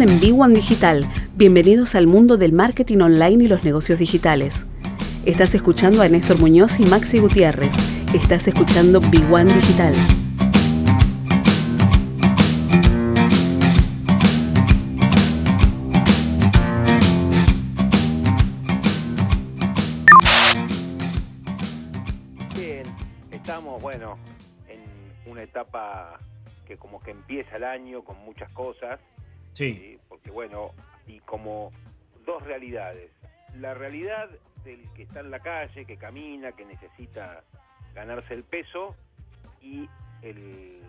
En B1 Digital. Bienvenidos al mundo del marketing online y los negocios digitales. Estás escuchando a Néstor Muñoz y Maxi Gutiérrez. Estás escuchando B1 Digital. Bien, estamos, bueno, en una etapa que como que empieza el año con muchas cosas, Sí. ¿sí? porque bueno, y como dos realidades. La realidad del que está en la calle, que camina, que necesita ganarse el peso, y el,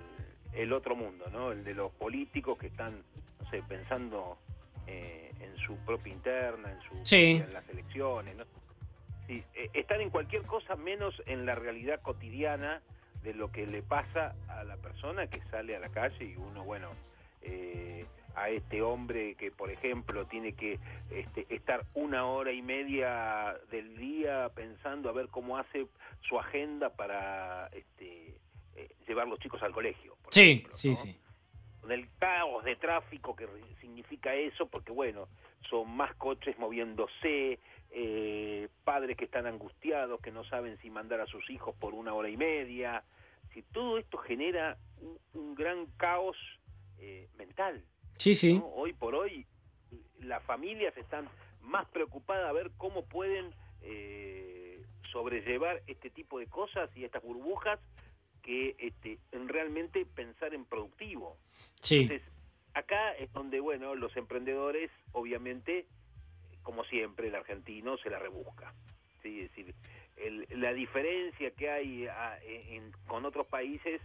el otro mundo, ¿no? El de los políticos que están, no sé, pensando eh, en su propia interna, en, su, Sí. en las elecciones, ¿no? Sí, eh, están en cualquier cosa menos en la realidad cotidiana de lo que le pasa a la persona que sale a la calle y uno, bueno, eh, a este hombre que, por ejemplo, tiene que este, estar una hora y media del día pensando a ver cómo hace su agenda para este, eh, llevar los chicos al colegio. por Sí, ejemplo, sí, ¿no? sí. del caos de tráfico que significa eso, porque bueno, son más coches moviéndose, eh, padres que están angustiados, que no saben si mandar a sus hijos por una hora y media. Si todo esto genera un, un gran caos eh, mental. Sí, sí. ¿no? Hoy por hoy las familias están más preocupadas a ver cómo pueden eh, sobrellevar este tipo de cosas y estas burbujas que este, en realmente pensar en productivo. Sí. Entonces, acá es donde, bueno, los emprendedores, obviamente, como siempre, el argentino se la rebusca. ¿sí? Es decir, el- la diferencia que hay a- en- con otros países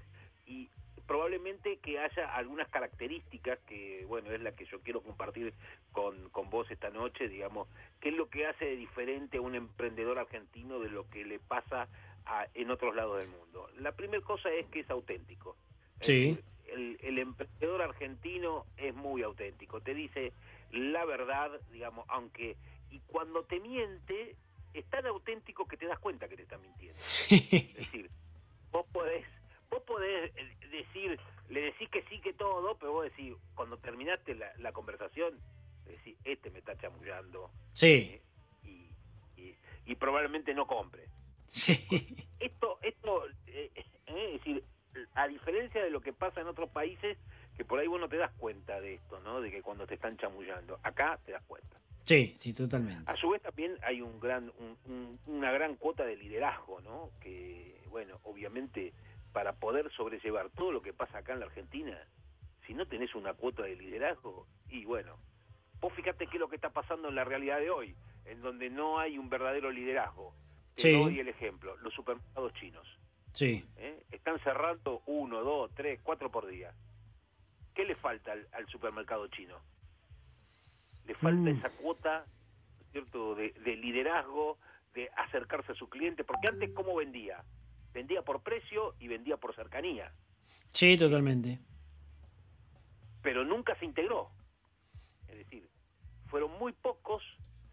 y probablemente que haya algunas características que, bueno, es la que yo quiero compartir con, con vos esta noche, digamos, qué es lo que hace de diferente a un emprendedor argentino de lo que le pasa a- en otros lados del mundo. La primera cosa es que es auténtico. Sí. decir, el, el emprendedor argentino es muy auténtico, te dice la verdad, digamos, aunque y cuando te miente es tan auténtico que te das cuenta que te está mintiendo. Es decir, vos podés, vos podés eh, decir, le decís que sí que todo, pero vos decís, cuando terminaste la, la conversación, decís, este me está chamullando Sí. eh, y, y- y probablemente no compre Sí. esto, esto eh, eh, es decir, a diferencia de lo que pasa en otros países, que por ahí vos no te das cuenta de esto, ¿no? De que cuando te están chamullando, acá te das cuenta. Sí, sí, totalmente. A su vez también hay un gran, un- un- una gran cuota de liderazgo, ¿no? Que, bueno, obviamente para poder sobrellevar todo lo que pasa acá en la Argentina, si no tenés una cuota de liderazgo, y bueno, vos fíjate qué es lo que está pasando en la realidad de hoy, en donde no hay un verdadero liderazgo. Te Sí. doy el ejemplo, los supermercados chinos. Sí. ¿eh? Están cerrando uno, dos, tres, cuatro por día. ¿Qué le falta al, al supermercado chino? Le falta Mm. esa cuota, ¿cierto?, de, de liderazgo, de acercarse a su cliente, porque antes ¿cómo vendía? Vendía por precio y vendía por cercanía, Sí, totalmente. pero nunca se integró. Es decir, fueron muy pocos,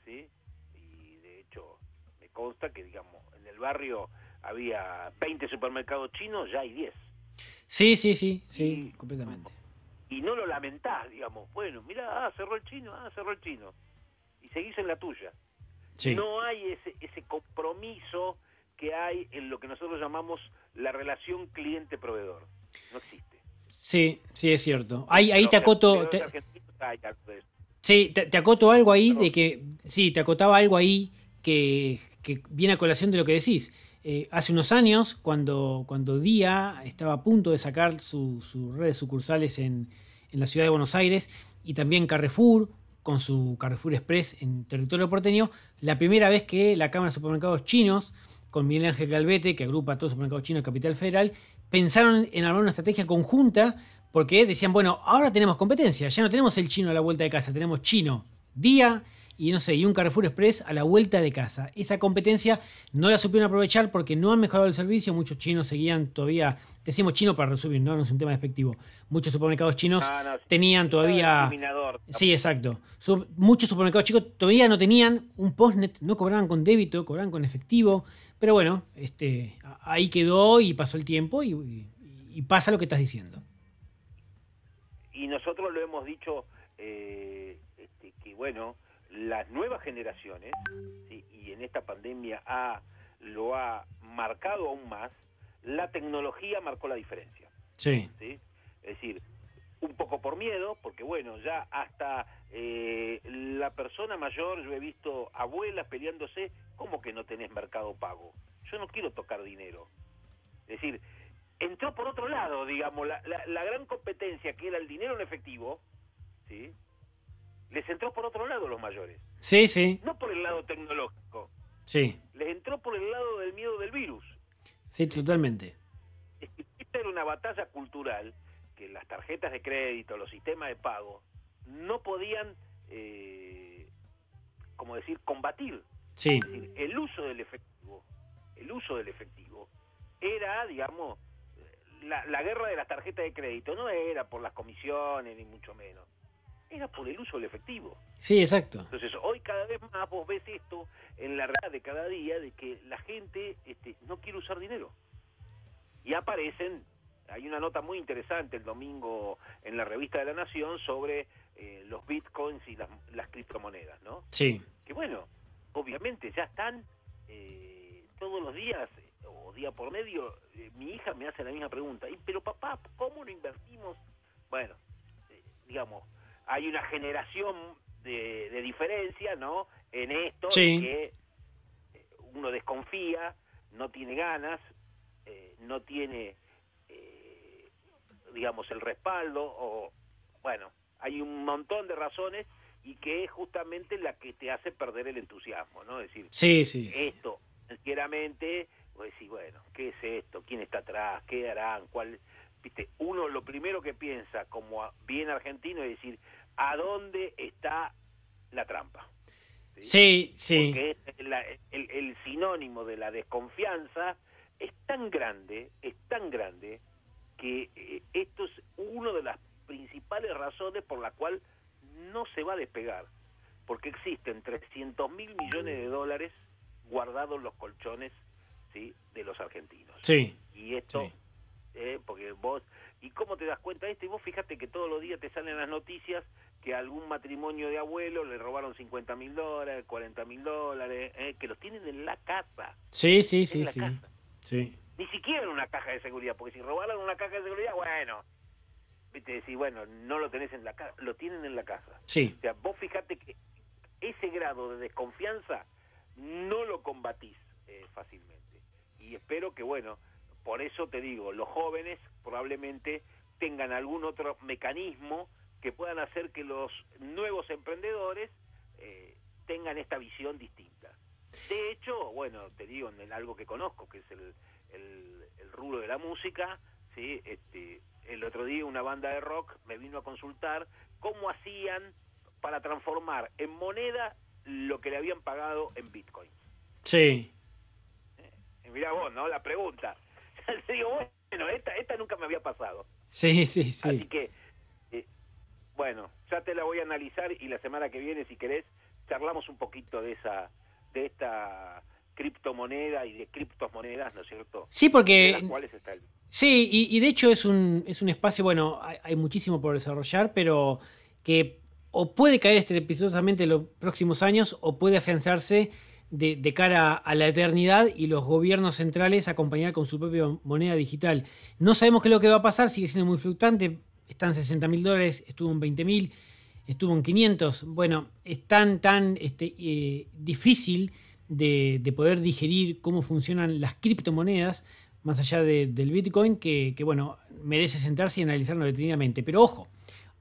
¿sí? Y de hecho, me consta que, digamos, en el barrio había 20 supermercados chinos, ya hay 10. Sí, sí, sí, sí, Y- completamente. y no lo lamentás, digamos, bueno, mira, ah, cerró el chino, ah, cerró el chino, y seguís en la tuya. Sí. No hay ese, ese compromiso que hay en lo que nosotros llamamos la relación cliente-proveedor. No existe. Sí, sí, es cierto. Ahí, ahí te acoto, te- sí, te, te acoto algo ahí de que, sí, te acotaba algo ahí que, que viene a colación de lo que decís. Eh, hace unos años, cuando, cuando Día estaba a punto de sacar su, su red de sucursales en, en la ciudad de Buenos Aires y también Carrefour, con su Carrefour Express en territorio porteño, la primera vez que la Cámara de Supermercados Chinos, con Miguel Ángel Galvete, que agrupa a todos los supermercados chinos de Capital Federal, pensaron en armar una estrategia conjunta porque decían, bueno, ahora tenemos competencia, ya no tenemos el chino a la vuelta de casa, tenemos chino, día y no sé, y un Carrefour Express a la vuelta de casa. Esa competencia no la supieron aprovechar porque no han mejorado el servicio, muchos chinos seguían todavía, decimos chino para resumir, no, no es un tema despectivo, muchos supermercados chinos No, no, sí. tenían todavía... Sí, exacto. Muchos supermercados chicos todavía no tenían un postnet, no cobraban con débito, cobraban con efectivo. Pero bueno, este, ahí quedó y pasó el tiempo y, y- y pasa lo que estás diciendo. y nosotros lo hemos dicho eh, este, que, bueno, las nuevas generaciones, y en esta pandemia ha, lo ha marcado aún más, la tecnología marcó la diferencia. Sí. ¿sí? Es decir, un poco por miedo, porque bueno, ya hasta eh, la persona mayor, yo he visto abuelas peleándose, ¿cómo que no tenés mercado pago? Yo no quiero tocar dinero. Es decir, entró por otro lado, digamos, la, la, gran competencia que era el dinero en efectivo, ¿sí? Les entró por otro lado los mayores. Sí, sí. No por el lado tecnológico. Sí. Les entró por el lado del miedo del virus. Sí, totalmente. Esta era una batalla cultural que las tarjetas de crédito, los sistemas de pago, no podían, eh, como decir, combatir. Sí. el uso del efectivo, el uso del efectivo, era, digamos, la, la guerra de las tarjetas de crédito, no era por las comisiones, ni mucho menos era por el uso del efectivo. Sí, exacto. Entonces, hoy cada vez más vos ves esto en la realidad de cada día, de que la gente este, no quiere usar dinero. Y aparecen hay una nota muy interesante el domingo en la revista de la Nación sobre eh, los bitcoins y las, criptomonedas, ¿no? Sí. Que bueno, obviamente ya están eh, todos los días o día por medio. Eh, mi hija me hace la misma pregunta. Pero papá, ¿cómo no invertimos? Bueno, digamos, hay una generación de, diferencia, ¿no? En esto que uno desconfía, no tiene ganas, no tiene digamos, el respaldo o, bueno, hay un montón de razones y que es justamente la que te hace perder el entusiasmo, ¿no? Es decir, sí, sí, esto, sinceramente, vos decís, bueno, ¿qué es esto? ¿Quién está atrás? ¿Qué harán? ¿Cuál? Viste, uno lo primero que piensa como bien argentino es decir, ¿a dónde está la trampa? Sí, sí. Porque el, el sinónimo de la desconfianza es tan grande, es tan grande, que eh, esto es una de las principales razones por la cual no se va a despegar, porque existen 300 mil millones de dólares guardados en los colchones ¿sí? de los argentinos. Sí. Y esto, eh, porque vos, ¿y cómo te das cuenta de esto? Y vos fíjate que todos los días te salen las noticias que a algún matrimonio de abuelos le robaron 50 mil dólares, 40 mil dólares, eh, que los tienen en la casa. Sí, sí, sí, sí. Sí ni siquiera en una caja de seguridad, porque si robaron una caja de seguridad, bueno, viste, decís, bueno, no lo tenés en la casa, lo tienen en la casa. Sí. O sea, vos fíjate que ese grado de desconfianza no lo combatís eh, fácilmente. Y espero que, bueno, por eso te digo, los jóvenes probablemente tengan algún otro mecanismo que puedan hacer que los nuevos emprendedores eh, tengan esta visión distinta. De hecho, bueno, te digo en algo que conozco, que es el, el, el rubro de la música, ¿sí? este, el otro día una banda de rock me vino a consultar cómo hacían para transformar en moneda lo que le habían pagado en Bitcoin. Sí. Eh, mira vos, ¿no? La pregunta. digo, bueno, esta, esta nunca me había pasado. Sí, sí, sí. Así que, eh, bueno, ya te la voy a analizar y la semana que viene, si querés, charlamos un poquito de esa, de esta criptomoneda y de criptomonedas, ¿no es cierto? Sí, porque... Sí, y, de hecho es un, es un espacio, bueno, hay, muchísimo por desarrollar, pero que o puede caer estrepitosamente en los próximos años o puede afianzarse de, cara a la eternidad y los gobiernos centrales acompañar con su propia moneda digital. No sabemos qué es lo que va a pasar, sigue siendo muy fluctuante, están 60 mil dólares, estuvo en 20 mil, estuvo en 500. Bueno, es tan, tan este, eh, difícil de, poder digerir cómo funcionan las criptomonedas, más allá del Bitcoin, que, bueno, merece sentarse y analizarlo detenidamente. Pero ojo,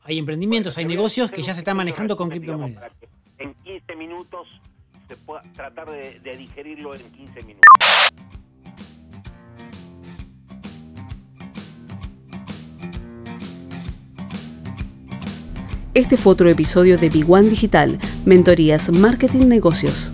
hay emprendimientos, hay negocios que ya se están manejando con criptomonedas. En 15 minutos se pueda tratar de, de digerirlo en 15 minutos. Este fue otro episodio de Big One Digital, Mentorías Marketing Negocios.